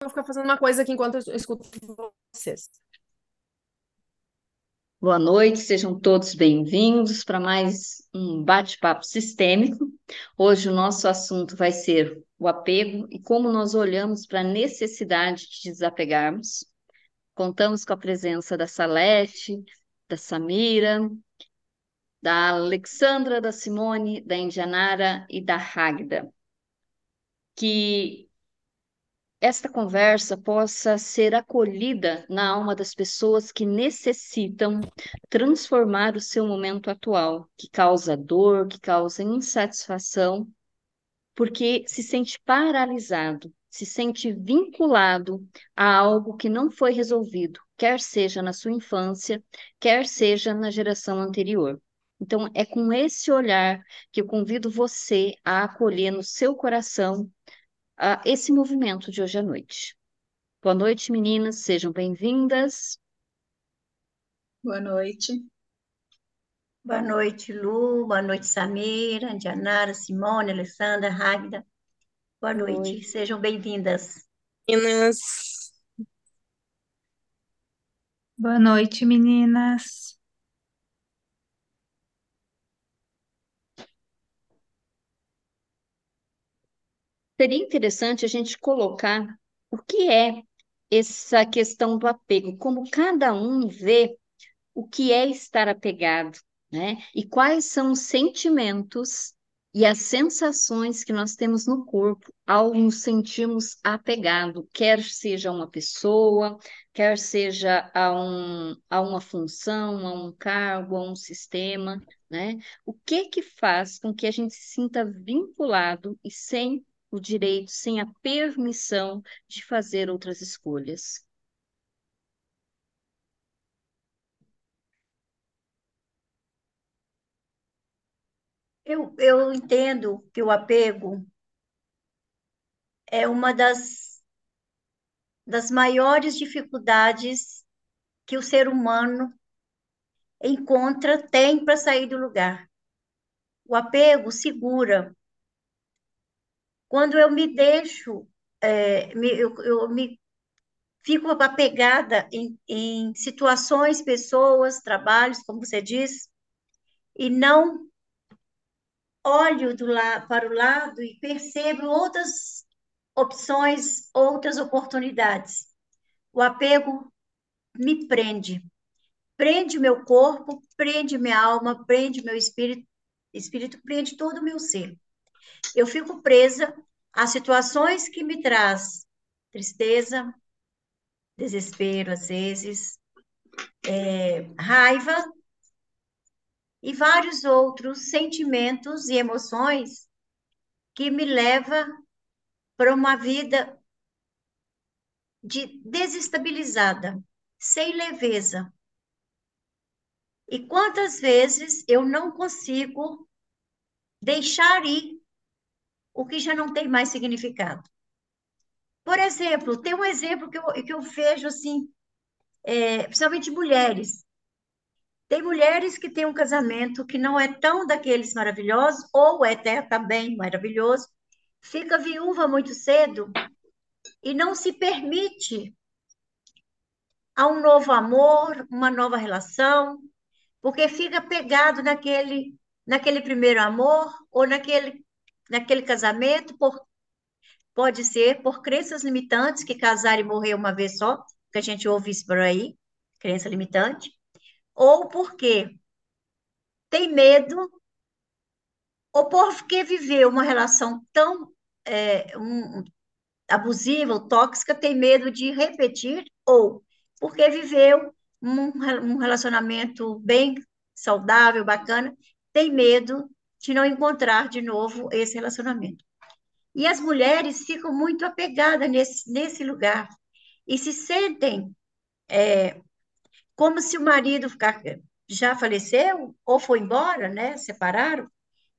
vou ficar fazendo uma coisa aqui enquanto eu escuto vocês. Boa noite, sejam todos bem-vindos para mais um bate-papo sistêmico. Hoje o nosso assunto vai ser o apego e como nós olhamos para a necessidade de desapegarmos. Contamos com a presença da Salete, da Samira, da Alexandra, da Simone, da Indianara e da Ragda. Que esta conversa possa ser acolhida na alma das pessoas que necessitam transformar o seu momento atual, que causa dor, que causa insatisfação, porque se sente paralisado, se sente vinculado a algo que não foi resolvido, quer seja na sua infância, quer seja na geração anterior. Então, é com esse olhar que eu convido você a acolher no seu coração a esse movimento de hoje à noite. Boa noite, meninas, sejam bem-vindas. Boa noite. Boa noite, Lu. Boa noite, Samira, Dianara, Simone, Alessandra, Ragda. Boa noite, Oi. sejam bem-vindas. Meninas. Boa noite, meninas. Seria interessante a gente colocar o que é essa questão do apego, como cada um vê o que é estar apegado, né? E quais são os sentimentos e as sensações que nós temos no corpo ao nos sentirmos apegado, quer seja a uma pessoa, quer seja a, um, a uma função, a um cargo, a um sistema, né? O que que faz com que a gente se sinta vinculado e sem o direito sem a permissão de fazer outras escolhas. Eu, eu entendo que o apego é uma das, das maiores dificuldades que o ser humano encontra, tem para sair do lugar. O apego segura, quando eu me deixo, é, me, eu, eu me fico apegada em, em situações, pessoas, trabalhos, como você diz, e não olho do para o lado e percebo outras opções, outras oportunidades. O apego me prende. Prende meu corpo, prende minha alma, prende meu espírito, espírito prende todo o meu ser eu fico presa a situações que me traz tristeza, desespero às vezes, é, raiva e vários outros sentimentos e emoções que me leva para uma vida de desestabilizada, sem leveza. E quantas vezes eu não consigo deixar ir o que já não tem mais significado. Por exemplo, tem um exemplo que eu, que eu vejo assim, é, principalmente mulheres. Tem mulheres que têm um casamento que não é tão daqueles maravilhosos, ou é até também maravilhoso, fica viúva muito cedo e não se permite a um novo amor, uma nova relação, porque fica pegado naquele, naquele primeiro amor ou naquele naquele casamento, por, pode ser por crenças limitantes, que casar e morrer uma vez só, que a gente ouve isso por aí, crença limitante, ou porque tem medo, ou porque viveu uma relação tão é, um, abusiva ou tóxica, tem medo de repetir, ou porque viveu um, um relacionamento bem saudável, bacana, tem medo de não encontrar de novo esse relacionamento. E as mulheres ficam muito apegadas nesse, nesse lugar e se sentem é, como se o marido já faleceu ou foi embora, né, separaram,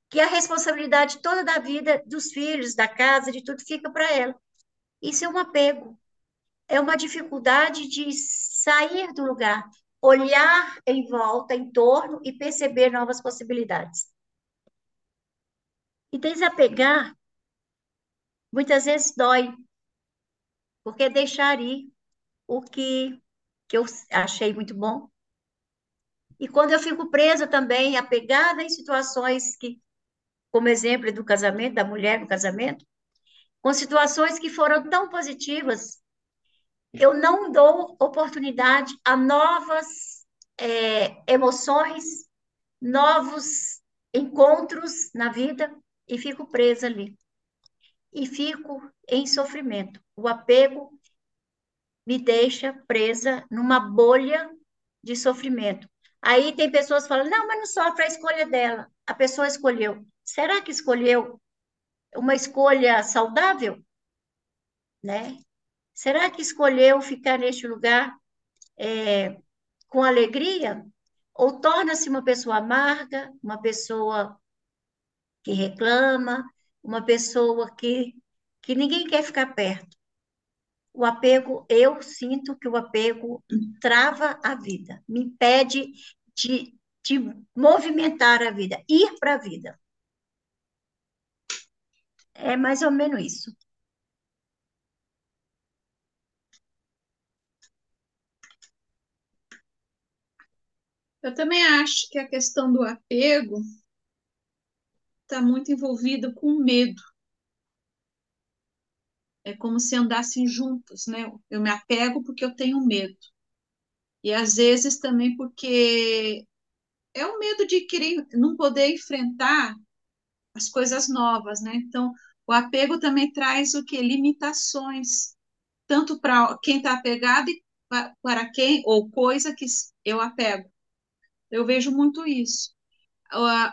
que a responsabilidade toda da vida dos filhos, da casa, de tudo fica para ela. Isso é um apego, é uma dificuldade de sair do lugar, olhar em volta, em torno e perceber novas possibilidades. E desapegar, muitas vezes dói. porque deixar ir o que, que eu achei muito bom. E quando eu fico presa também, apegada em situações que, como exemplo do casamento, da mulher no casamento, com situações que foram tão positivas, eu não dou oportunidade a novas é, emoções, novos encontros na vida e fico presa ali. E fico em sofrimento. O apego me deixa presa numa bolha de sofrimento. Aí tem pessoas que falam: não, mas não sofre a escolha dela. A pessoa escolheu. Será que escolheu uma escolha saudável? Né? Será que escolheu ficar neste lugar é, com alegria? Ou torna-se uma pessoa amarga, uma pessoa que reclama, uma pessoa que, que ninguém quer ficar perto? O apego, eu sinto que o apego trava a vida, me impede de, de movimentar a vida, ir para a vida. É mais ou menos isso. Eu também acho que a questão do apego está muito envolvida com medo. É como se andassem juntos, né? Eu me apego porque eu tenho medo. E às vezes também porque é o medo de querer não poder enfrentar as coisas novas, né? Então, o apego também traz o que limitações, tanto para quem está apegado e para quem ou coisa que eu apego. Eu vejo muito isso.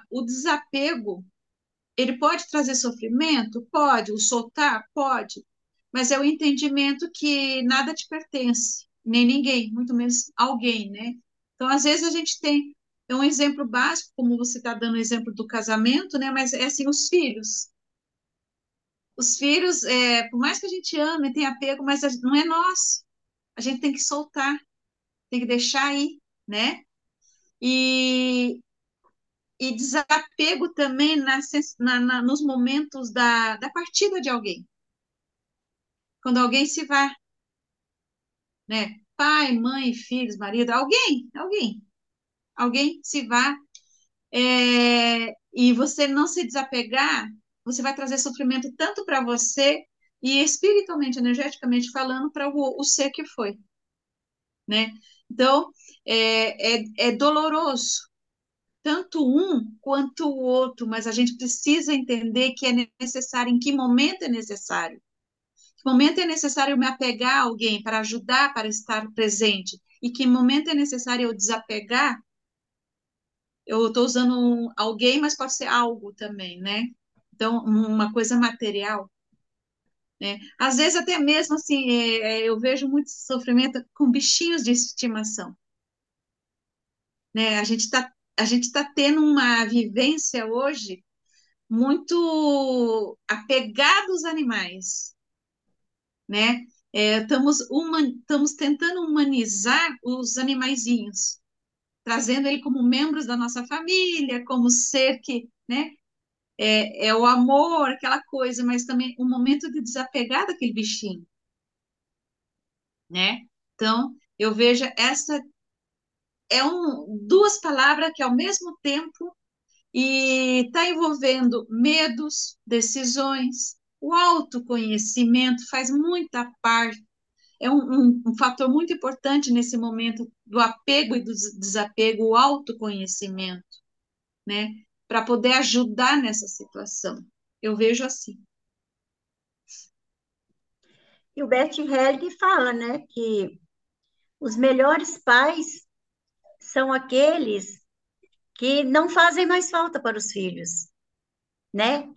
O desapego, ele pode trazer sofrimento? Pode. O soltar? Pode. Mas é o entendimento que nada te pertence, nem ninguém, muito menos alguém, né? Então, às vezes a gente tem é um exemplo básico, como você está dando o exemplo do casamento, né? Mas é assim, os filhos. Os filhos, é, por mais que a gente ame, tenha apego, mas não é nosso. A gente tem que soltar, tem que deixar aí, né? E, e desapego também na, na, nos momentos da, da partida de alguém. Quando alguém se vai, né? Pai, mãe, filhos, marido, alguém, alguém, alguém se vá é, e você não se desapegar, você vai trazer sofrimento tanto para você e espiritualmente, energeticamente falando, para o, o ser que foi, né? Então, é, é, é doloroso, tanto um quanto o outro, mas a gente precisa entender que é necessário, em que momento é necessário. Que momento é necessário me apegar a alguém para ajudar, para estar presente, e que momento é necessário eu desapegar. Eu estou usando um, alguém, mas pode ser algo também, né? Então, uma coisa material. Né? Às vezes, até mesmo assim, é, é, eu vejo muito sofrimento com bichinhos de estimação. Né? A gente está a gente está tendo uma vivência hoje muito apegada aos animais, né? É, estamos, uma, estamos tentando humanizar os animaizinhos, trazendo ele como membros da nossa família, como ser que, né? é, é o amor, aquela coisa, mas também um momento de desapegar daquele bichinho, né? Então, eu vejo essa é um, duas palavras que ao mesmo tempo e está envolvendo medos, decisões, o autoconhecimento faz muita parte, é um, um, um, fator muito importante nesse momento do apego e do desapego, o autoconhecimento, né? para poder ajudar nessa situação. Eu vejo assim. E o Bert Helling fala, né, que os melhores pais são aqueles que não fazem mais falta para os filhos, né?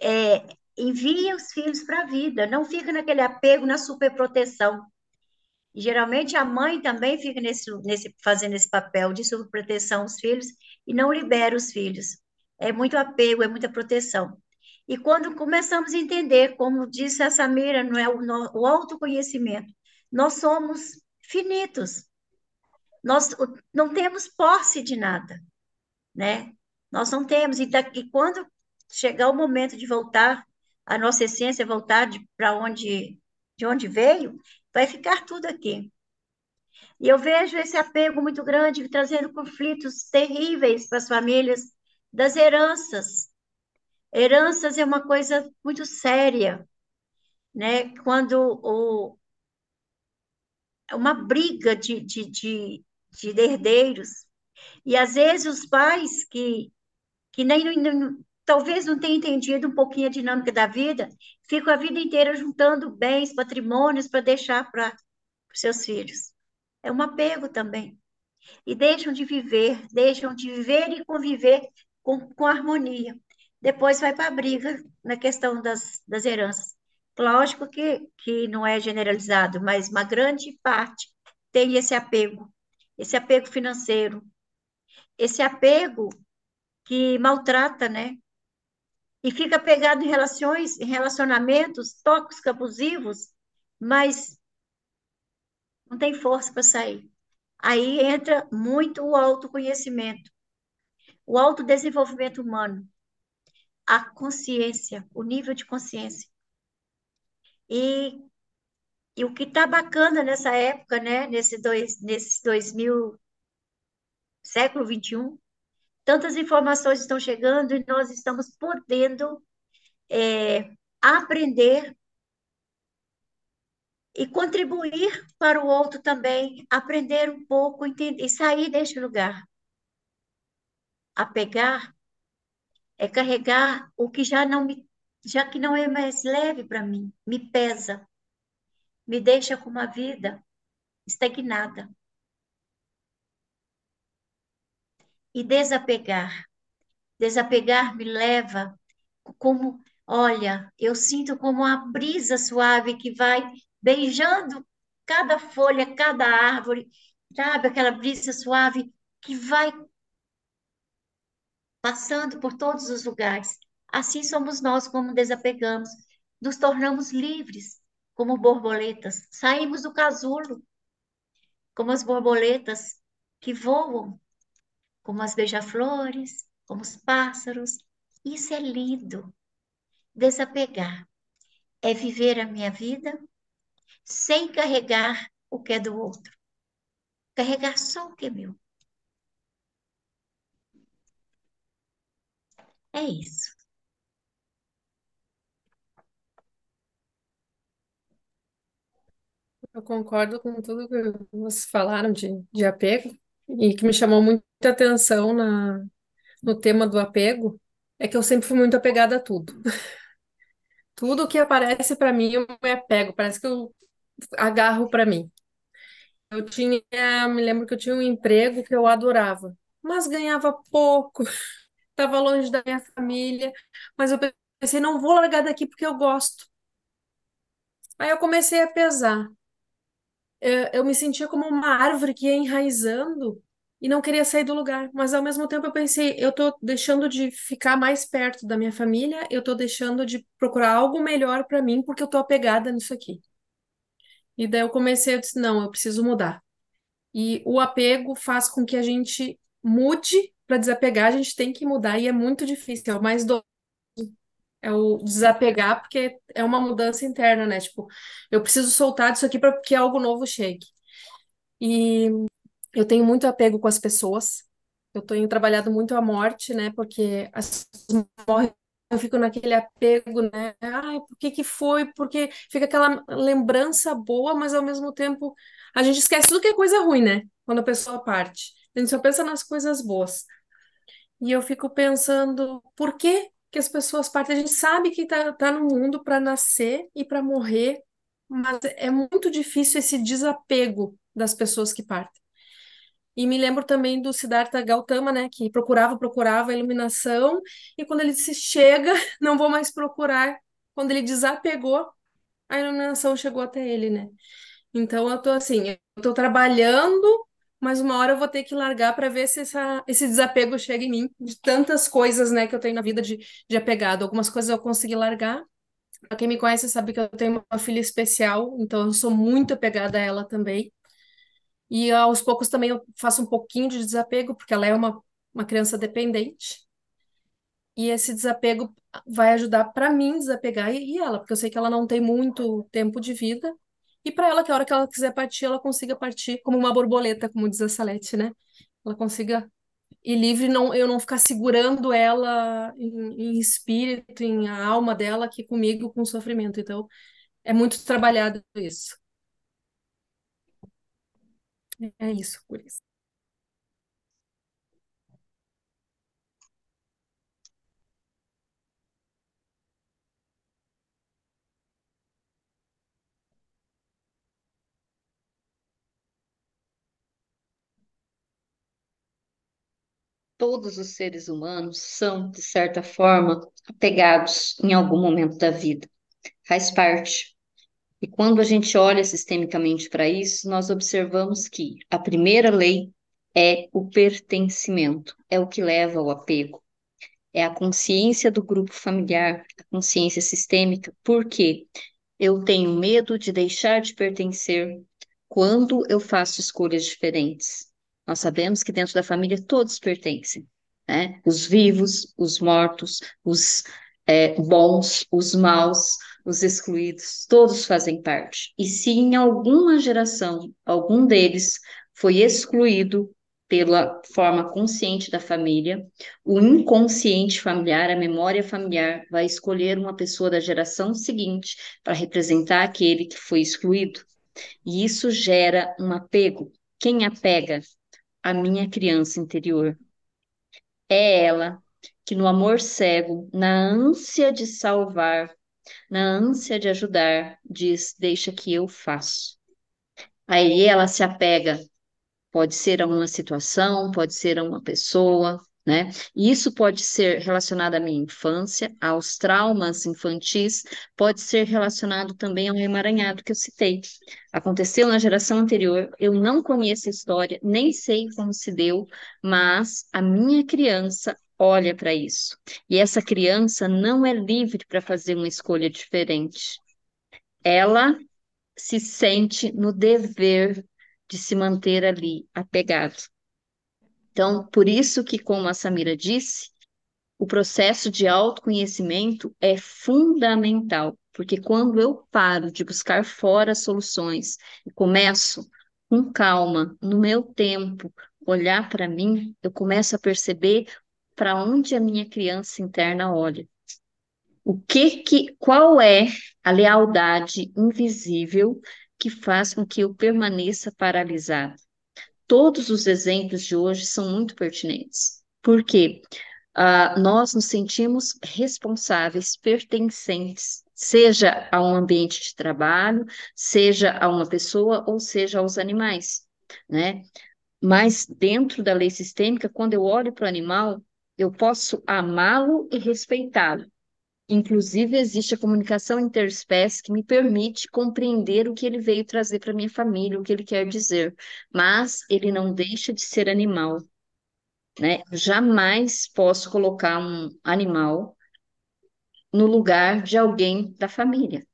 É, envia os filhos para a vida, não fica naquele apego, na superproteção. Geralmente a mãe também fica nesse, nesse, fazendo esse papel de superproteção aos filhos e não libera os filhos é muito apego, é muita proteção. E quando começamos a entender, como disse a Samira, não é o, o autoconhecimento, nós somos finitos. Nós não temos posse de nada, né? Nós não temos. E, daqui, quando chegar o momento de voltar, a nossa essência voltar para onde de onde veio, vai ficar tudo aqui. E eu vejo esse apego muito grande trazendo conflitos terríveis para as famílias das heranças. Heranças é uma coisa muito séria, né? Quando o, uma briga de, de, de, de herdeiros, e às vezes os pais que, que nem, talvez não tenham entendido um pouquinho a dinâmica da vida, ficam a vida inteira juntando bens, patrimônios para deixar para os seus filhos. É um apego também. E deixam de viver, deixam de viver e conviver com, com harmonia. Depois vai para a briga na questão das, das heranças. Lógico que, que não é generalizado, mas uma grande parte tem esse apego, esse apego financeiro, esse apego que maltrata, né? E fica pegado em relações, em relacionamentos tóxicos, abusivos, mas não tem força para sair. Aí entra muito o autoconhecimento, o autodesenvolvimento humano, a consciência, o nível de consciência. E, e o que está bacana nessa época, né, nesse, dois, nesse 2000, século 21, tantas informações estão chegando e nós estamos podendo é, aprender e contribuir para o outro também, aprender um pouco entender, e sair deste lugar. Apegar é carregar o que já não me, já que não é mais leve para mim, me pesa, me deixa com uma vida estagnada. E desapegar. Desapegar me leva como, olha, eu sinto como uma brisa suave que vai beijando cada folha, cada árvore, sabe? Aquela brisa suave que vai passando por todos os lugares. Assim somos nós como desapegamos, nos tornamos livres, como borboletas, saímos do casulo, como as borboletas que voam, como as beija-flores, como os pássaros. Isso é lindo. Desapegar é viver a minha vida sem carregar o que é do outro. Carregar só o que é meu. É isso. Eu concordo com tudo que vocês falaram de, de apego e que me chamou muita atenção na, no tema do apego é que eu sempre fui muito apegada a tudo. Tudo que aparece para mim eu me apego, parece que eu agarro para mim. Eu tinha, me lembro que eu tinha um emprego que eu adorava, mas ganhava pouco, estava longe da minha família, mas eu pensei, não vou largar daqui porque eu gosto. Aí eu comecei a pesar. Eu, me sentia como uma árvore que ia enraizando e não queria sair do lugar, mas ao mesmo tempo eu pensei, eu tô deixando de ficar mais perto da minha família, eu tô deixando de procurar algo melhor para mim porque eu tô apegada nisso aqui. E daí eu comecei, eu disse, não, eu preciso mudar. E o apego faz com que a gente mude para desapegar, a gente tem que mudar e é muito difícil, é o mais é o desapegar, porque é uma mudança interna, né? Tipo, eu preciso soltar disso aqui para que algo novo chegue. E eu tenho muito apego com as pessoas. Eu tenho trabalhado muito a morte, né? Porque as pessoas morrem eu fico naquele apego, né? Ai, por que que foi? Porque fica aquela lembrança boa, mas ao mesmo tempo a gente esquece tudo que é coisa ruim, né? Quando a pessoa parte. A gente só pensa nas coisas boas. E eu fico pensando, por que que as pessoas partem? A gente sabe que tá, tá no mundo para nascer e para morrer, mas é muito difícil esse desapego das pessoas que partem. E me lembro também do Siddhartha Gautama, né, que procurava, procurava a iluminação, e quando ele disse chega, não vou mais procurar, quando ele desapegou, a iluminação chegou até ele, né? Então eu tô assim, eu tô trabalhando, mas uma hora eu vou ter que largar para ver se essa, esse desapego chega em mim, de tantas coisas, né, que eu tenho na vida de, de apegado. Algumas coisas eu consegui largar. Pra quem me conhece sabe que eu tenho uma filha especial, então eu sou muito apegada a ela também. E aos poucos também eu faço um pouquinho de desapego, porque ela é uma, uma criança dependente. e esse desapego vai ajudar para mim desapegar e, e ela, porque eu sei que ela não tem muito tempo de vida. E para ela, que a hora que ela quiser partir, ela consiga partir como uma borboleta, como diz a Salete, né? Ela consiga ir livre, não, eu não ficar segurando ela em, em espírito, em a alma dela aqui comigo com sofrimento. Então, é muito trabalhado isso. É isso, por isso. Todos os seres humanos são, de certa forma, apegados em algum momento da vida. Faz parte. E quando a gente olha sistemicamente para isso, nós observamos que a primeira lei é o pertencimento, é o que leva ao apego. É a consciência do grupo familiar, a consciência sistêmica, porque eu tenho medo de deixar de pertencer quando eu faço escolhas diferentes. Nós sabemos que dentro da família todos pertencem, né? Os vivos, os mortos, os é, bons, os maus, os excluídos, todos fazem parte. E se em alguma geração algum deles foi excluído pela forma consciente da família, o inconsciente familiar, a memória familiar, vai escolher uma pessoa da geração seguinte para representar aquele que foi excluído. E isso gera um apego. Quem apega a minha criança interior. É ela que, no amor cego, na ânsia de salvar, na ânsia de ajudar, diz: Deixa que eu faço. Aí ela se apega, pode ser a uma situação, pode ser a uma pessoa, né? E isso pode ser relacionado à minha infância, aos traumas infantis, pode ser relacionado também ao emaranhado que eu citei. Aconteceu na geração anterior, eu não conheço a história, nem sei como se deu, mas a minha criança olha para isso. E essa criança não é livre para fazer uma escolha diferente. Ela se sente no dever de se manter ali apegado. Então, por isso que, como a Samira disse, o processo de autoconhecimento é fundamental, porque quando eu paro de buscar fora soluções e começo com calma, no meu tempo, olhar para mim, eu começo a perceber para onde a minha criança interna olha. O que que qual é a lealdade invisível que faz com que eu permaneça paralisado? Todos os exemplos de hoje são muito pertinentes. Porque uh, nós nos sentimos responsáveis, pertencentes, seja a um ambiente de trabalho, seja a uma pessoa ou seja aos animais, né? Mas dentro da lei sistêmica, quando eu olho para o animal, eu posso amá-lo e respeitá-lo. Inclusive, existe a comunicação interespécie que me permite compreender o que ele veio trazer para minha família, o que ele quer dizer. Mas ele não deixa de ser animal. Né? Jamais posso colocar um animal no lugar de alguém da família.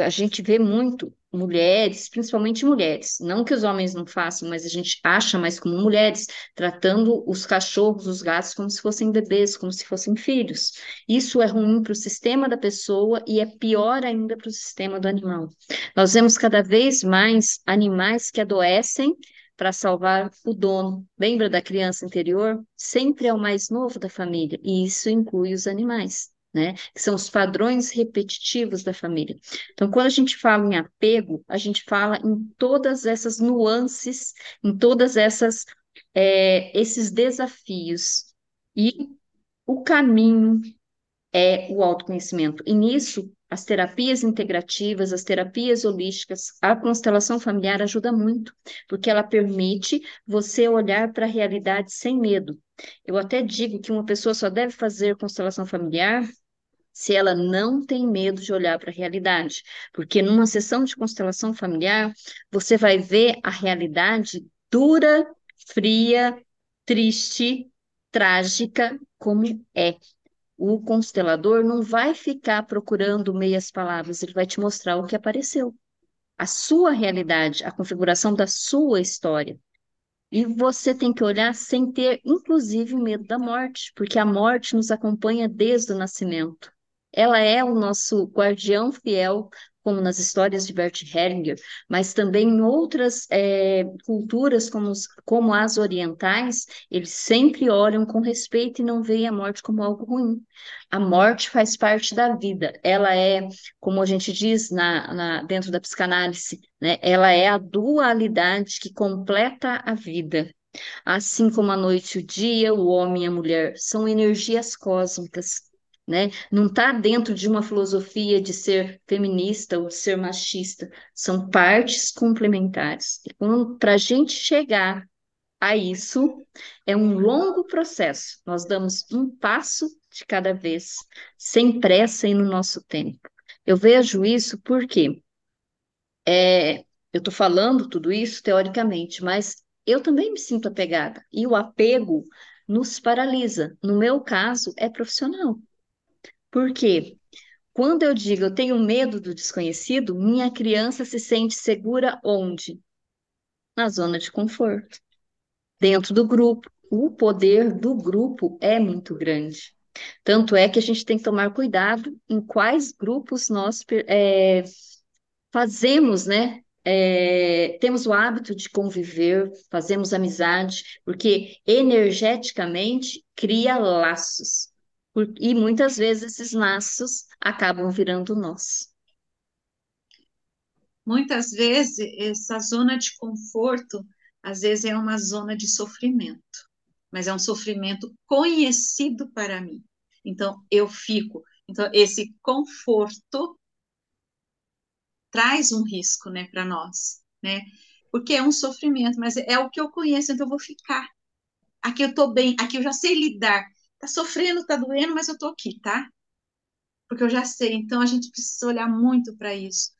A gente vê muito mulheres, principalmente mulheres, não que os homens não façam, mas a gente acha mais como mulheres, tratando os cachorros, os gatos como se fossem bebês, como se fossem filhos. Isso é ruim para o sistema da pessoa e é pior ainda para o sistema do animal. Nós vemos cada vez mais animais que adoecem para salvar o dono. Lembra da criança interior? Sempre é o mais novo da família, e isso inclui os animais né? Que são os padrões repetitivos da família. Então, quando a gente fala em apego, a gente fala em todas essas nuances, em todas essas é, esses desafios. E o caminho é o autoconhecimento. E nisso, as terapias integrativas, as terapias holísticas, a constelação familiar ajuda muito, porque ela permite você olhar para a realidade sem medo. Eu até digo que uma pessoa só deve fazer constelação familiar se ela não tem medo de olhar para a realidade. Porque numa sessão de constelação familiar, você vai ver a realidade dura, fria, triste, trágica, como é. O constelador não vai ficar procurando meias palavras, ele vai te mostrar o que apareceu. A sua realidade, a configuração da sua história. E você tem que olhar sem ter, inclusive, medo da morte, porque a morte nos acompanha desde o nascimento. Ela é o nosso guardião fiel, como nas histórias de Bert Hellinger, mas também em outras é, culturas, como, os, como as orientais, eles sempre olham com respeito e não veem a morte como algo ruim. A morte faz parte da vida. Ela é, como a gente diz na, na, dentro da psicanálise, né? ela é a dualidade que completa a vida. Assim como a noite e o dia, o homem e a mulher são energias cósmicas né? Não está dentro de uma filosofia de ser feminista ou de ser machista, são partes complementares. E para a gente chegar a isso, é um longo processo. Nós damos um passo de cada vez, sem pressa e no nosso tempo. Eu vejo isso porque é, eu estou falando tudo isso teoricamente, mas eu também me sinto apegada. E o apego nos paralisa. No meu caso, é profissional. Porque quando eu digo eu tenho medo do desconhecido, minha criança se sente segura onde? Na zona de conforto. Dentro do grupo. O poder do grupo é muito grande. Tanto é que a gente tem que tomar cuidado em quais grupos nós é, fazemos, né? É, temos o hábito de conviver, fazemos amizade, porque energeticamente cria laços. E muitas vezes esses laços acabam virando nós. Muitas vezes essa zona de conforto, às vezes é uma zona de sofrimento, mas é um sofrimento conhecido para mim. Então eu fico. Então esse conforto traz um risco, né, para nós, né? Porque é um sofrimento, mas é o que eu conheço, então eu vou ficar. Aqui eu estou bem, aqui eu já sei lidar tá sofrendo, tá doendo, mas eu tô aqui, tá? Porque eu já sei. Então a gente precisa olhar muito para isso.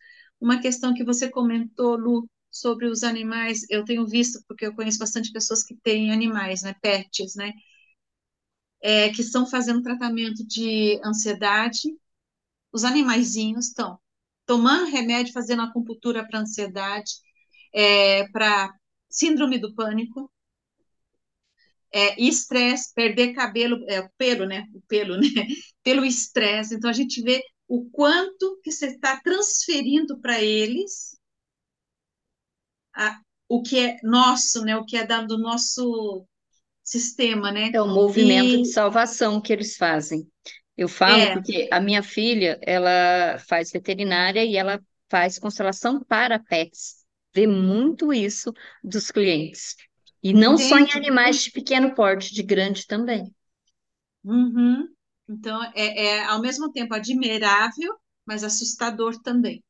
Uma questão que você comentou, Lu, sobre os animais, eu tenho visto, porque eu conheço bastante pessoas que têm animais, né, pets, né, é, que estão fazendo tratamento de ansiedade. Os animaizinhos estão tomando remédio, fazendo acupuntura para ansiedade, é, para síndrome do pânico, é, estresse, perder cabelo, é, pelo, né? O pelo, né? Pelo estresse. Então a gente vê o quanto que você está transferindo para eles a, o que é nosso, né? O que é dado do nosso sistema, né? É o movimento e... de salvação que eles fazem. Eu falo é. porque a minha filha, ela faz veterinária e ela faz constelação para pets. Vê muito isso dos clientes. E não só em animais de pequeno porte, de grande também. Uhum. Então, é, é ao mesmo tempo admirável, mas assustador também.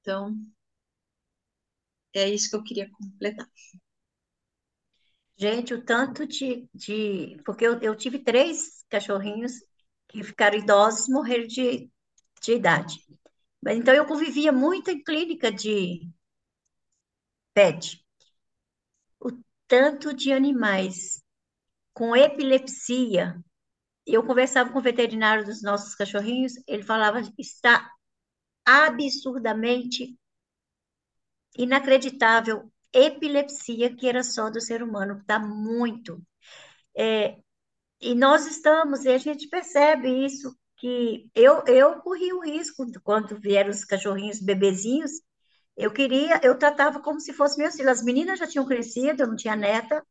Então, é isso que eu queria completar. Gente, o tanto de. de porque eu, eu tive três cachorrinhos que ficaram idosos, morreram de, de idade. Então, eu convivia muito em clínica de pet tanto de animais com epilepsia. Eu conversava com o veterinário dos nossos cachorrinhos, ele falava está absurdamente inacreditável epilepsia que era só do ser humano, está muito. É, e nós estamos, e a gente percebe isso, que eu, eu corri o risco quando vieram os cachorrinhos bebezinhos, eu queria, eu tratava como se fosse meus filhos. As meninas já tinham crescido, eu não tinha neta.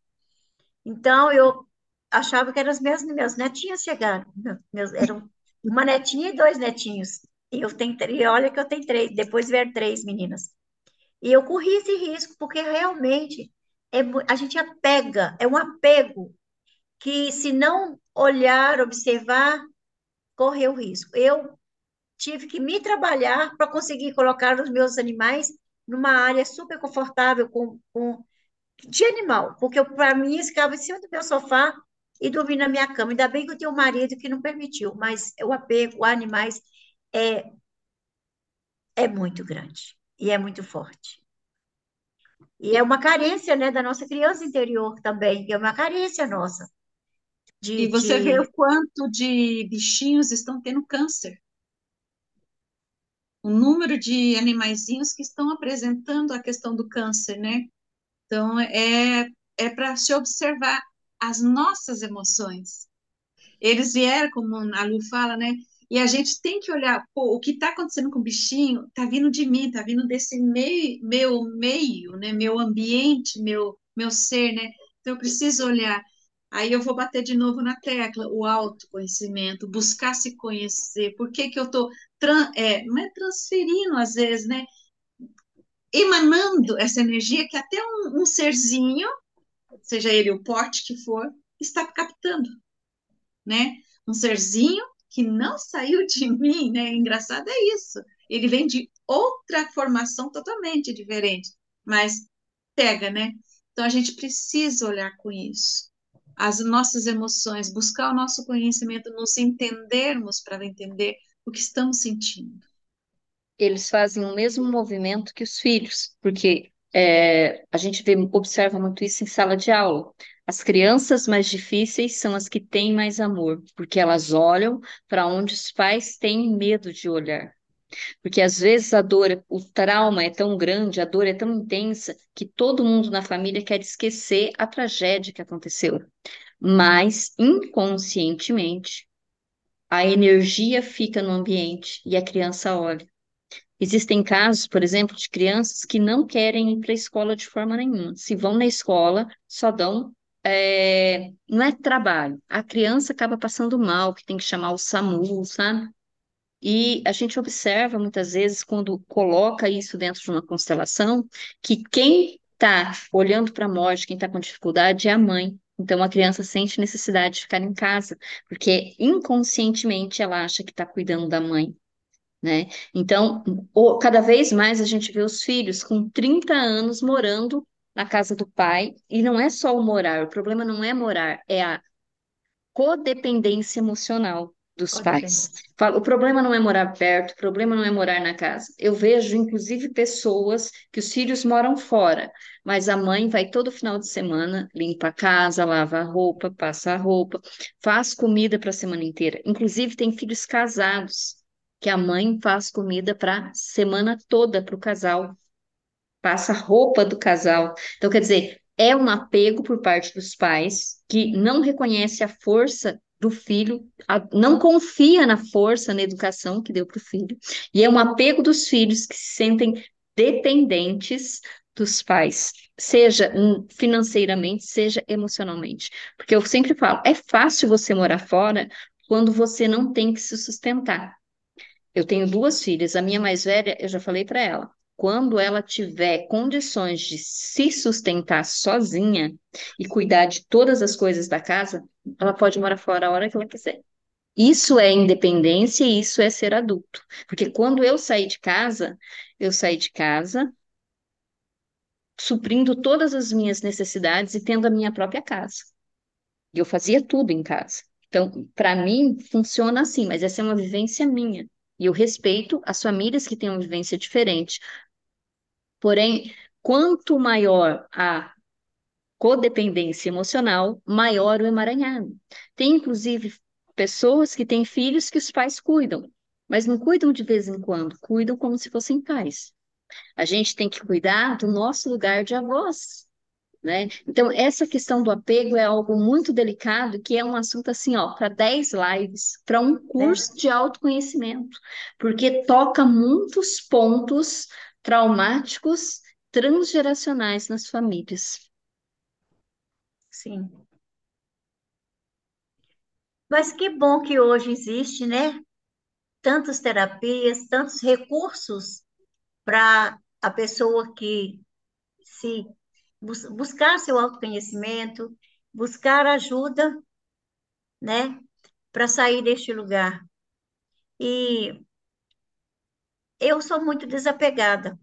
Então, eu achava que eram as minhas, meus netinhos chegaram. Meus, eram uma netinha e dois netinhos. E eu tenho, e olha que eu tenho três, depois vieram três meninas. E eu corri esse risco, porque realmente é, a gente apega, é um apego que se não olhar, observar, corre o risco. Eu tive que me trabalhar para conseguir colocar os meus animais numa área super confortável com, com de animal, porque para mim eles ficavam em cima do meu sofá e dormir na minha cama. Ainda bem que eu tenho um marido que não permitiu, mas o apego a animais é, é muito grande e é muito forte. E é uma carência né, da nossa criança interior também, é uma carência nossa. De, e você de... vê o quanto de bichinhos estão tendo câncer o número de animaizinhos que estão apresentando a questão do câncer, né? Então, é é para se observar as nossas emoções. Eles vieram, como a Lu fala, né? E a gente tem que olhar, pô, o que está acontecendo com o bichinho está vindo de mim, está vindo desse meio, meu meio, né? Meu ambiente, meu, meu ser, né? Então eu preciso olhar. Aí eu vou bater de novo na tecla, o autoconhecimento, buscar se conhecer. Por que que eu estou, é, não é transferindo às vezes, né? Emanando essa energia que até um, um serzinho, seja ele o porte que for, está captando, né? Um serzinho que não saiu de mim, né? Engraçado é isso. Ele vem de outra formação totalmente diferente, mas pega, né? Então a gente precisa olhar com isso. As nossas emoções, buscar o nosso conhecimento, nos entendermos para entender o que estamos sentindo. Eles fazem o mesmo movimento que os filhos, porque é, a gente vê, observa muito isso em sala de aula. As crianças mais difíceis são as que têm mais amor, porque elas olham para onde os pais têm medo de olhar. Porque às vezes a dor, o trauma é tão grande, a dor é tão intensa, que todo mundo na família quer esquecer a tragédia que aconteceu. Mas, inconscientemente, a energia fica no ambiente e a criança olha. Existem casos, por exemplo, de crianças que não querem ir para a escola de forma nenhuma. Se vão na escola, só dão é, não é trabalho. A criança acaba passando mal, que tem que chamar o SAMU, sabe? E a gente observa muitas vezes, quando coloca isso dentro de uma constelação, que quem está olhando para a morte, quem está com dificuldade, é a mãe. Então a criança sente necessidade de ficar em casa, porque inconscientemente ela acha que está cuidando da mãe. Né? Então, cada vez mais a gente vê os filhos com 30 anos morando na casa do pai, e não é só o morar, o problema não é morar, é a codependência emocional dos pais. O problema não é morar perto, o problema não é morar na casa. Eu vejo, inclusive, pessoas que os filhos moram fora, mas a mãe vai todo final de semana, limpa a casa, lava a roupa, passa a roupa, faz comida para a semana inteira. Inclusive, tem filhos casados que a mãe faz comida para semana toda para o casal passa a roupa do casal. Então, quer dizer, é um apego por parte dos pais que não reconhece a força do filho, a, não confia na força, na educação que deu para o filho, e é um apego dos filhos que se sentem dependentes dos pais, seja financeiramente, seja emocionalmente. Porque eu sempre falo, é fácil você morar fora quando você não tem que se sustentar. Eu tenho duas filhas, a minha mais velha, eu já falei para ela, quando ela tiver condições de se sustentar sozinha e cuidar de todas as coisas da casa, ela pode morar fora a hora que ela quiser. Isso é independência e isso é ser adulto. Porque quando eu saí de casa, eu saí de casa suprindo todas as minhas necessidades e tendo a minha própria casa. E eu fazia tudo em casa. Então, para mim, funciona assim, mas essa é uma vivência minha. E eu respeito as famílias que têm uma vivência diferente. Porém, quanto maior a codependência emocional, maior o emaranhado. Tem, inclusive, pessoas que têm filhos que os pais cuidam, mas não cuidam de vez em quando, cuidam como se fossem pais. A gente tem que cuidar do nosso lugar de avós, né? Então, essa questão do apego é algo muito delicado, que é um assunto assim, ó, para 10 lives, para um curso é. de autoconhecimento, porque toca muitos pontos traumáticos transgeracionais nas famílias. Sim. Mas que bom que hoje existe, né? Tantas terapias, tantos recursos para a pessoa que se bus buscar seu autoconhecimento, buscar ajuda, né, para sair deste lugar. E eu sou muito desapegada.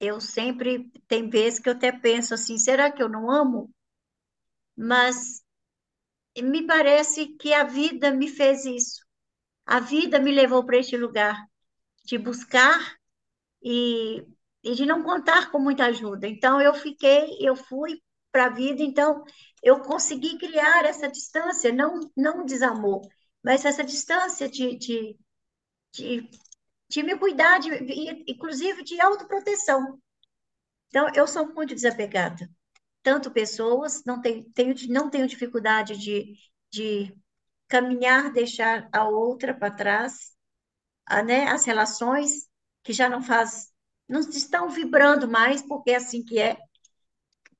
Eu sempre, tem vezes que eu até penso assim, será que eu não amo? Mas me parece que a vida me fez isso. A vida me levou para este lugar de buscar e, e de não contar com muita ajuda. Então eu fiquei, eu fui para a vida, então eu consegui criar essa distância, não não desamor, mas essa distância de, de, de de me cuidar, de, inclusive de autoproteção. Então, eu sou muito desapegada. tanto pessoas, não tenho, tenho, não tenho dificuldade de, de caminhar, deixar a outra para trás, a, né, as relações que já não faz, não estão vibrando mais, porque é assim que é.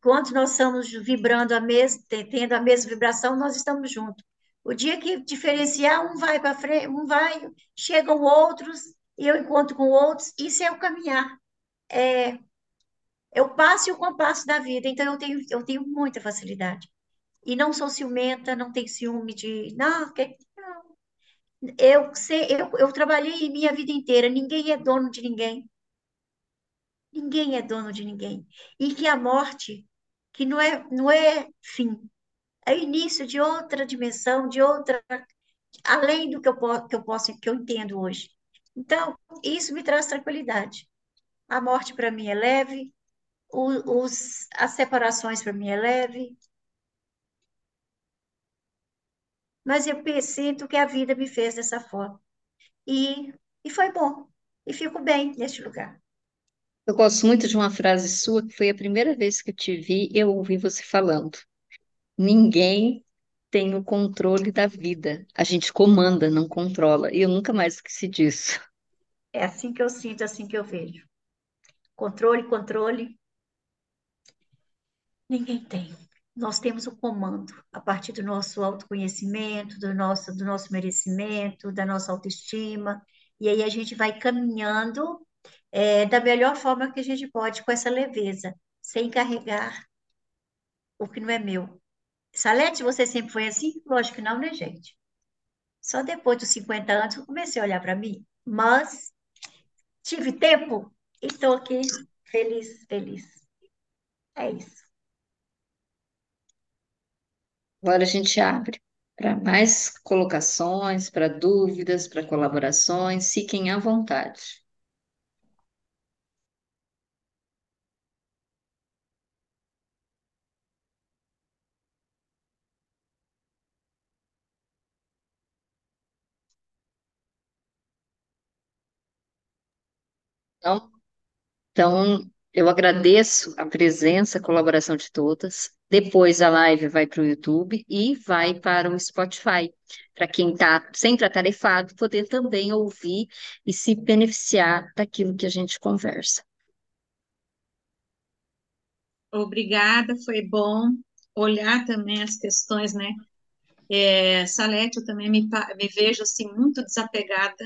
Quando nós estamos vibrando a mesma, tendo a mesma vibração, nós estamos juntos. O dia que diferenciar, um vai para frente, um vai, chegam outros, e eu encontro com outros, isso é o caminhar. É, o passo o compasso da vida, então eu tenho, eu tenho muita facilidade. E não sou ciumenta, não tenho ciúme de, não, que, não. Eu, sei, eu, eu trabalhei minha vida inteira, ninguém é dono de ninguém. Ninguém é dono de ninguém. E que a morte, que não é, não é fim, é início de outra dimensão, de outra, além do que eu, que eu posso, que eu entendo hoje. Então, isso me traz tranquilidade. A morte para mim é leve, os, as separações para mim é leve, mas eu sinto que a vida me fez dessa forma. E, e foi bom. E fico bem neste lugar. Eu gosto muito de uma frase sua, que foi a primeira vez que eu te vi, eu ouvi você falando. Ninguém tem o controle da vida. A gente comanda, não controla. E eu nunca mais esqueci disso. É assim que eu sinto, é assim que eu vejo. Controle, controle. Ninguém tem nós temos o comando a partir do nosso autoconhecimento, do nosso, do nosso merecimento, da nossa autoestima, e aí a gente vai caminhando é, da melhor forma que a gente pode, com essa leveza, sem carregar o que não é meu. Salete, você sempre foi assim? Lógico que não, né, gente? Só depois dos 50 anos eu comecei a olhar para mim, mas tive tempo e estou aqui feliz, feliz. É isso. Agora a gente abre para mais colocações, para dúvidas, para colaborações. Fiquem à vontade. Então, então eu agradeço a presença, a colaboração de todas. Depois a live vai para o YouTube e vai para o Spotify, para quem está sempre atarefado poder também ouvir e se beneficiar daquilo que a gente conversa. Obrigada, foi bom olhar também as questões, né? É, Salete, eu também me, me vejo assim muito desapegada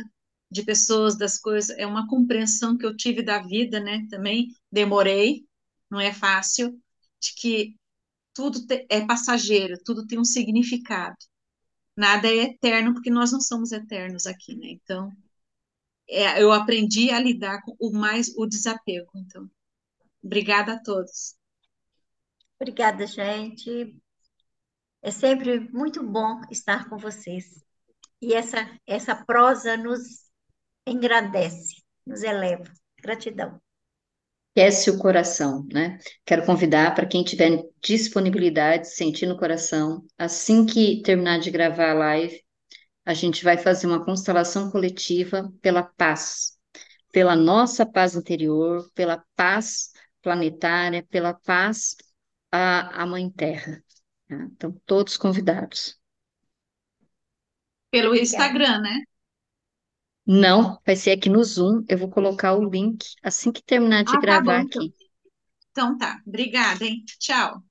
de pessoas, das coisas, é uma compreensão que eu tive da vida, né? Também demorei, não é fácil, de que tudo é passageiro, tudo tem um significado. Nada é eterno, porque nós não somos eternos aqui, né? Então, é, eu aprendi a lidar com o mais o desapego. Então, obrigada a todos. Obrigada, gente. É sempre muito bom estar com vocês. E essa, essa prosa nos engrandece, nos eleva. Gratidão. Aquece o coração, né? Quero convidar para quem tiver disponibilidade, sentir no coração, assim que terminar de gravar a live, a gente vai fazer uma constelação coletiva pela paz, pela nossa paz interior, pela paz planetária, pela paz à, à Mãe Terra. Né? Então, todos convidados. Pelo Instagram, né? Não, vai ser aqui no Zoom. Eu vou colocar o link assim que terminar de ah, gravar tá bom, aqui. Então. então tá. Obrigada, hein? Tchau.